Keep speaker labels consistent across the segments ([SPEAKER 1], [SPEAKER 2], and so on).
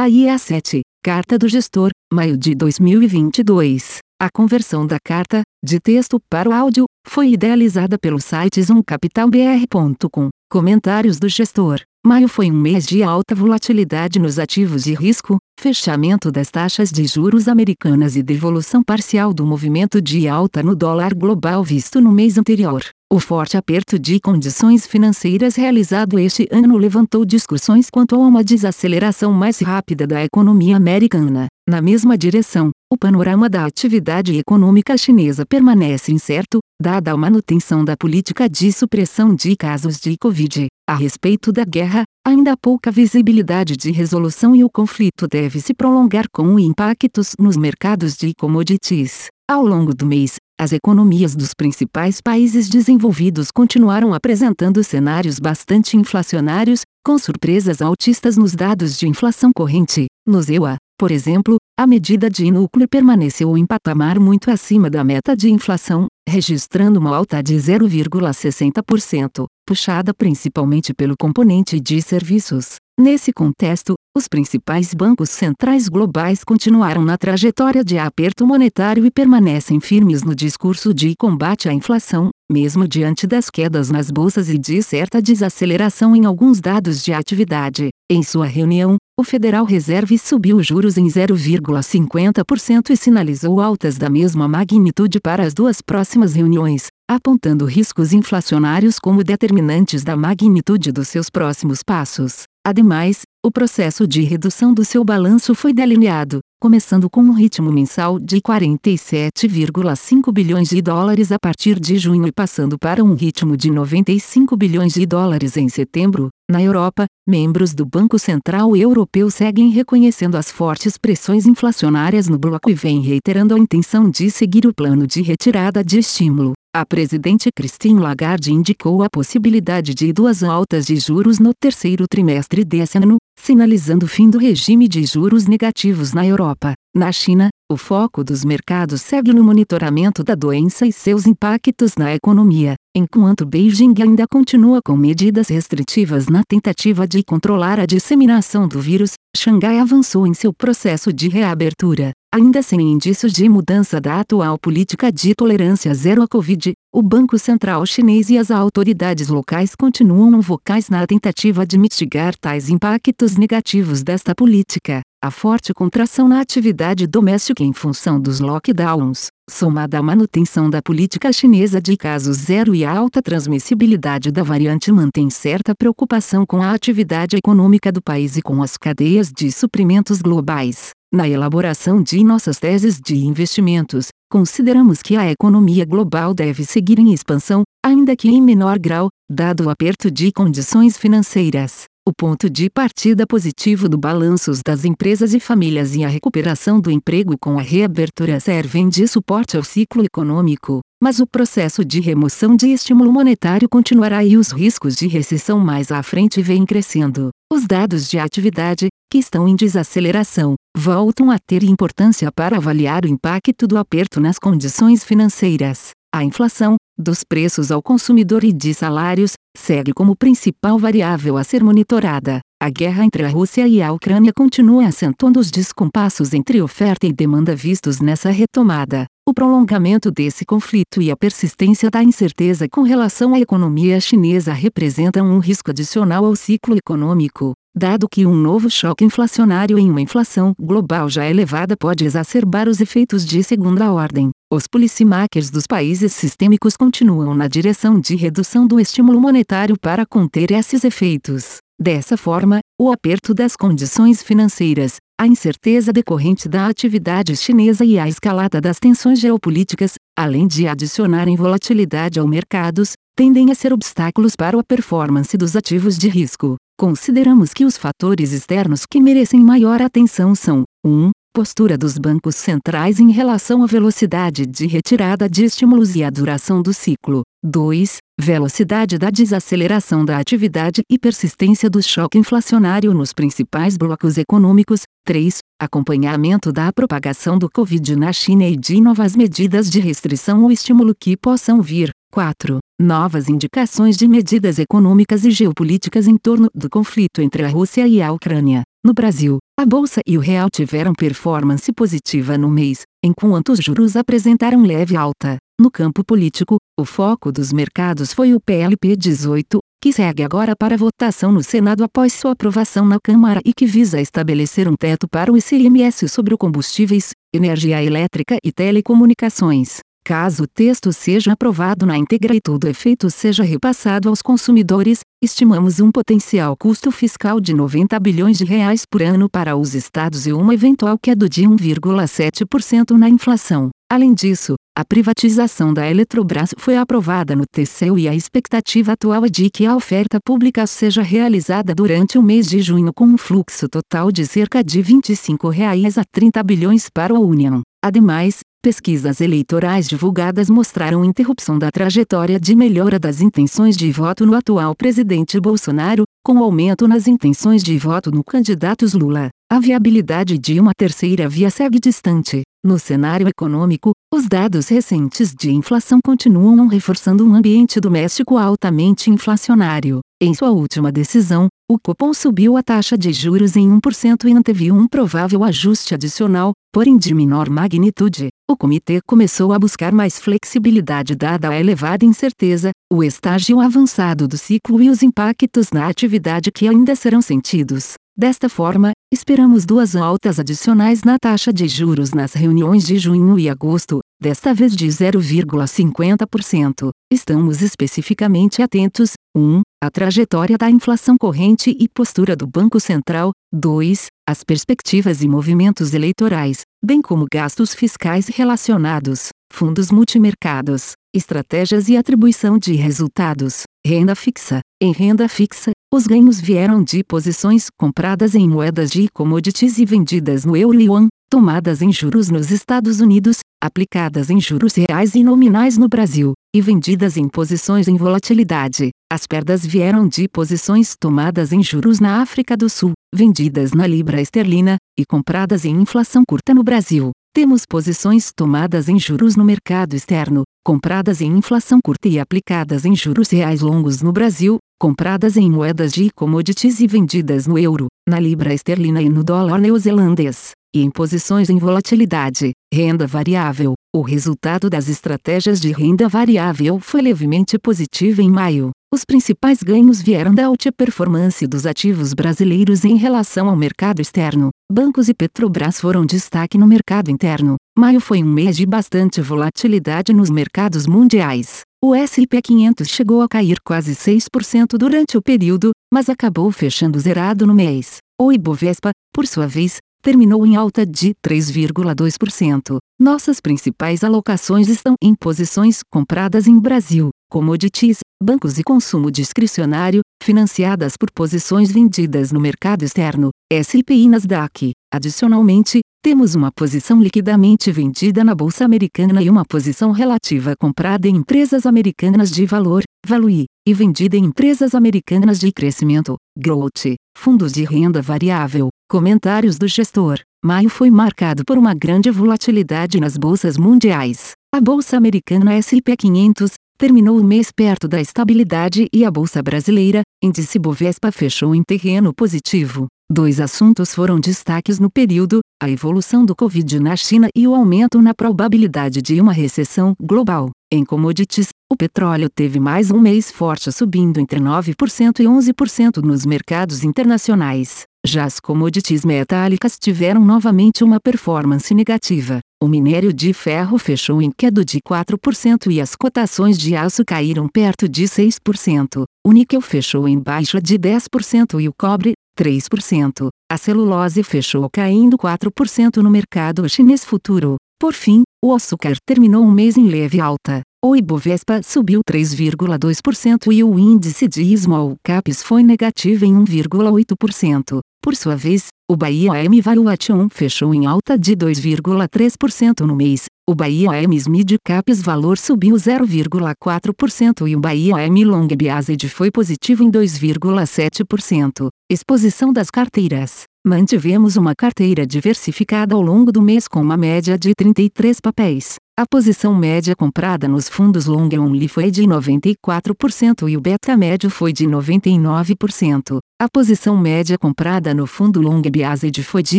[SPEAKER 1] Bahia 7, Carta do Gestor, maio de 2022. A conversão da carta, de texto para o áudio, foi idealizada pelo site zoomcapitalbr.com. Comentários do gestor. Maio foi um mês de alta volatilidade nos ativos de risco, fechamento das taxas de juros americanas e devolução parcial do movimento de alta no dólar global visto no mês anterior. O forte aperto de condições financeiras realizado este ano levantou discussões quanto a uma desaceleração mais rápida da economia americana. Na mesma direção, o panorama da atividade econômica chinesa permanece incerto, dada a manutenção da política de supressão de casos de Covid. A respeito da guerra, ainda há pouca visibilidade de resolução e o conflito deve se prolongar com impactos nos mercados de commodities. Ao longo do mês, as economias dos principais países desenvolvidos continuaram apresentando cenários bastante inflacionários, com surpresas altistas nos dados de inflação corrente. No EUA, por exemplo, a medida de núcleo permaneceu em patamar muito acima da meta de inflação, registrando uma alta de 0,60%, puxada principalmente pelo componente de serviços. Nesse contexto, os principais bancos centrais globais continuaram na trajetória de aperto monetário e permanecem firmes no discurso de combate à inflação, mesmo diante das quedas nas bolsas e de certa desaceleração em alguns dados de atividade. Em sua reunião, o Federal Reserve subiu juros em 0,50% e sinalizou altas da mesma magnitude para as duas próximas reuniões, apontando riscos inflacionários como determinantes da magnitude dos seus próximos passos. Ademais, o processo de redução do seu balanço foi delineado, começando com um ritmo mensal de 47,5 bilhões de dólares a partir de junho e passando para um ritmo de 95 bilhões de dólares em setembro. Na Europa, membros do Banco Central Europeu seguem reconhecendo as fortes pressões inflacionárias no bloco e vêm reiterando a intenção de seguir o plano de retirada de estímulo. A presidente Christine Lagarde indicou a possibilidade de duas altas de juros no terceiro trimestre desse ano, sinalizando o fim do regime de juros negativos na Europa. Na China, o foco dos mercados segue no monitoramento da doença e seus impactos na economia, enquanto Beijing ainda continua com medidas restritivas na tentativa de controlar a disseminação do vírus. Xangai avançou em seu processo de reabertura, Ainda sem indícios de mudança da atual política de tolerância zero à Covid, o Banco Central Chinês e as autoridades locais continuam vocais na tentativa de mitigar tais impactos negativos desta política. A forte contração na atividade doméstica em função dos lockdowns, somada à manutenção da política chinesa de casos zero e a alta transmissibilidade da variante mantém certa preocupação com a atividade econômica do país e com as cadeias de suprimentos globais. Na elaboração de nossas teses de investimentos, consideramos que a economia global deve seguir em expansão, ainda que em menor grau, dado o aperto de condições financeiras. O ponto de partida positivo do balanços das empresas e famílias e a recuperação do emprego com a reabertura servem de suporte ao ciclo econômico, mas o processo de remoção de estímulo monetário continuará e os riscos de recessão mais à frente vêm crescendo. Os dados de atividade, que estão em desaceleração, voltam a ter importância para avaliar o impacto do aperto nas condições financeiras. A inflação, dos preços ao consumidor e de salários, segue como principal variável a ser monitorada. A guerra entre a Rússia e a Ucrânia continua acentuando os descompassos entre oferta e demanda vistos nessa retomada. O prolongamento desse conflito e a persistência da incerteza com relação à economia chinesa representam um risco adicional ao ciclo econômico, dado que um novo choque inflacionário em uma inflação global já elevada pode exacerbar os efeitos de segunda ordem. Os policymakers dos países sistêmicos continuam na direção de redução do estímulo monetário para conter esses efeitos. Dessa forma, o aperto das condições financeiras, a incerteza decorrente da atividade chinesa e a escalada das tensões geopolíticas, além de adicionarem volatilidade aos mercados, tendem a ser obstáculos para a performance dos ativos de risco. Consideramos que os fatores externos que merecem maior atenção são: 1 postura dos bancos centrais em relação à velocidade de retirada de estímulos e a duração do ciclo. 2. Velocidade da desaceleração da atividade e persistência do choque inflacionário nos principais blocos econômicos. 3. Acompanhamento da propagação do Covid na China e de novas medidas de restrição ou estímulo que possam vir. 4. Novas indicações de medidas econômicas e geopolíticas em torno do conflito entre a Rússia e a Ucrânia. No Brasil, A bolsa e o real tiveram performance positiva no mês, enquanto os juros apresentaram leve alta. No campo político, o foco dos mercados foi o PLP 18, que segue agora para votação no Senado após sua aprovação na Câmara e que visa estabelecer um teto para o ICMS sobre combustíveis, energia elétrica e telecomunicações. Caso o texto seja aprovado na íntegra e todo efeito seja repassado aos consumidores, estimamos um potencial custo fiscal de 90 bilhões de reais por ano para os estados e uma eventual queda de 1,7% na inflação. Além disso, a privatização da Eletrobras foi aprovada no TCU e a expectativa atual é de que a oferta pública seja realizada durante o mês de junho com um fluxo total de cerca de 25 reais a 30 bilhões para a União. Ademais, Pesquisas eleitorais divulgadas mostraram interrupção da trajetória de melhora das intenções de voto no atual presidente Bolsonaro, com aumento nas intenções de voto no candidato Lula. A viabilidade de uma terceira via segue distante. No cenário econômico, os dados recentes de inflação continuam reforçando um ambiente doméstico altamente inflacionário. Em sua última decisão, o Copom subiu a taxa de juros em 1% e antevio um provável ajuste adicional, porém de menor magnitude. O comitê começou a buscar mais flexibilidade dada a elevada incerteza, o estágio avançado do ciclo e os impactos na atividade que ainda serão sentidos. Desta forma, esperamos duas altas adicionais na taxa de juros nas reuniões de junho e agosto, desta vez de 0,50%. Estamos especificamente atentos: 1. A trajetória da inflação corrente e postura do Banco Central. 2. As perspectivas e movimentos eleitorais, bem como gastos fiscais relacionados, fundos multimercados, estratégias e atribuição de resultados. Renda fixa. Em renda fixa, os ganhos vieram de posições compradas em moedas de commodities e vendidas no euro yuan, tomadas em juros nos Estados Unidos, aplicadas em juros reais e nominais no Brasil, e vendidas em posições em volatilidade. As perdas vieram de posições tomadas em juros na África do Sul, vendidas na libra esterlina, e compradas em inflação curta no Brasil. Temos posições tomadas em juros no mercado externo, compradas em inflação curta e aplicadas em juros reais longos no Brasil, compradas em moedas de commodities e vendidas no euro, na libra esterlina e no dólar neozelandês, e em posições em volatilidade, renda variável. O resultado das estratégias de renda variável foi levemente positivo em maio. Os principais ganhos vieram da alta performance dos ativos brasileiros em relação ao mercado externo. Bancos e Petrobras foram destaque no mercado interno. Maio foi um mês de bastante volatilidade nos mercados mundiais. O S&P 500 chegou a cair quase 6% durante o período, mas acabou fechando zerado no mês. O Ibovespa, por sua vez, terminou em alta de 3,2%. Nossas principais alocações estão em posições compradas em Brasil, commodities, bancos e consumo discricionário, financiadas por posições vendidas no mercado externo, S&P e Nasdaq. Adicionalmente, temos uma posição liquidamente vendida na bolsa americana e uma posição relativa comprada em empresas americanas de valor, Value, e vendida em empresas americanas de crescimento, Growth, fundos de renda variável. Comentários do gestor. Maio foi marcado por uma grande volatilidade nas bolsas mundiais. A bolsa americana S&P 500 terminou o mês perto da estabilidade e a bolsa brasileira, índice Bovespa fechou em terreno positivo. Dois assuntos foram destaques no período: a evolução do Covid na China e o aumento na probabilidade de uma recessão global. Em commodities, o petróleo teve mais um mês forte subindo entre 9% e 11% nos mercados internacionais. Já as commodities metálicas tiveram novamente uma performance negativa. O minério de ferro fechou em queda de 4% e as cotações de aço caíram perto de 6%. O níquel fechou em baixa de 10% e o cobre, 3%. A celulose fechou caindo 4% no mercado chinês futuro. Por fim, o açúcar terminou um mês em leve alta. O Ibovespa subiu 3,2% e o índice de Small Caps foi negativo em 1,8%. Por sua vez, o Bahia AM Valuation fechou em alta de 2,3% no mês, o Bahia AM Mid Caps Valor subiu 0,4% e o Bahia AM Long Biased foi positivo em 2,7%. Exposição das carteiras. Mantivemos uma carteira diversificada ao longo do mês com uma média de 33 papéis. A posição média comprada nos fundos long only foi de 94% e o beta médio foi de 99%. A posição média comprada no fundo long biased foi de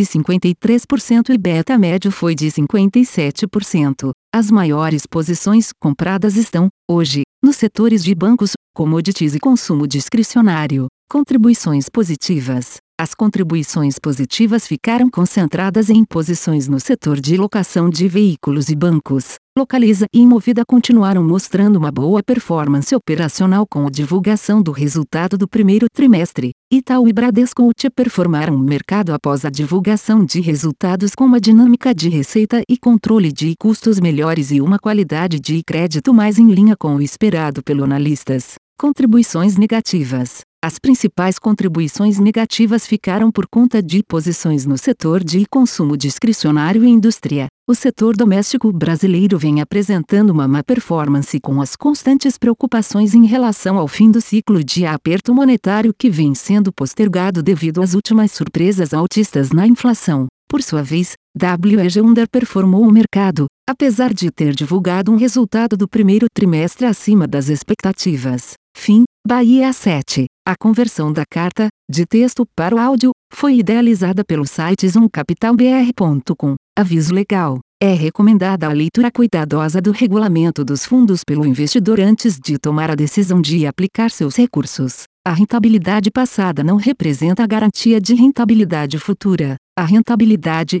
[SPEAKER 1] 53% e beta médio foi de 57%. As maiores posições compradas estão, hoje, nos setores de bancos, commodities e consumo discricionário. Contribuições positivas. As contribuições positivas ficaram concentradas em posições no setor de locação de veículos e bancos. Localiza e Movida continuaram mostrando uma boa performance operacional com a divulgação do resultado do primeiro trimestre. Itaú e Bradesco UT performaram o mercado após a divulgação de resultados com uma dinâmica de receita e controle de custos melhores e uma qualidade de crédito mais em linha com o esperado pelo analistas. Contribuições negativas. As principais contribuições negativas ficaram por conta de posições no setor de consumo discricionário e indústria. O setor doméstico brasileiro vem apresentando uma má performance com as constantes preocupações em relação ao fim do ciclo de aperto monetário que vem sendo postergado devido às últimas surpresas altistas na inflação. Por sua vez, WEG underperformou o mercado, apesar de ter divulgado um resultado do primeiro trimestre acima das expectativas. Fim, Bahia 7. A conversão da carta, de texto para o áudio, foi idealizada pelo site zoomcapitalbr.com. Aviso legal. É recomendada a leitura cuidadosa do regulamento dos fundos pelo investidor antes de tomar a decisão de aplicar seus recursos. A rentabilidade passada não representa a garantia de rentabilidade futura. A rentabilidade,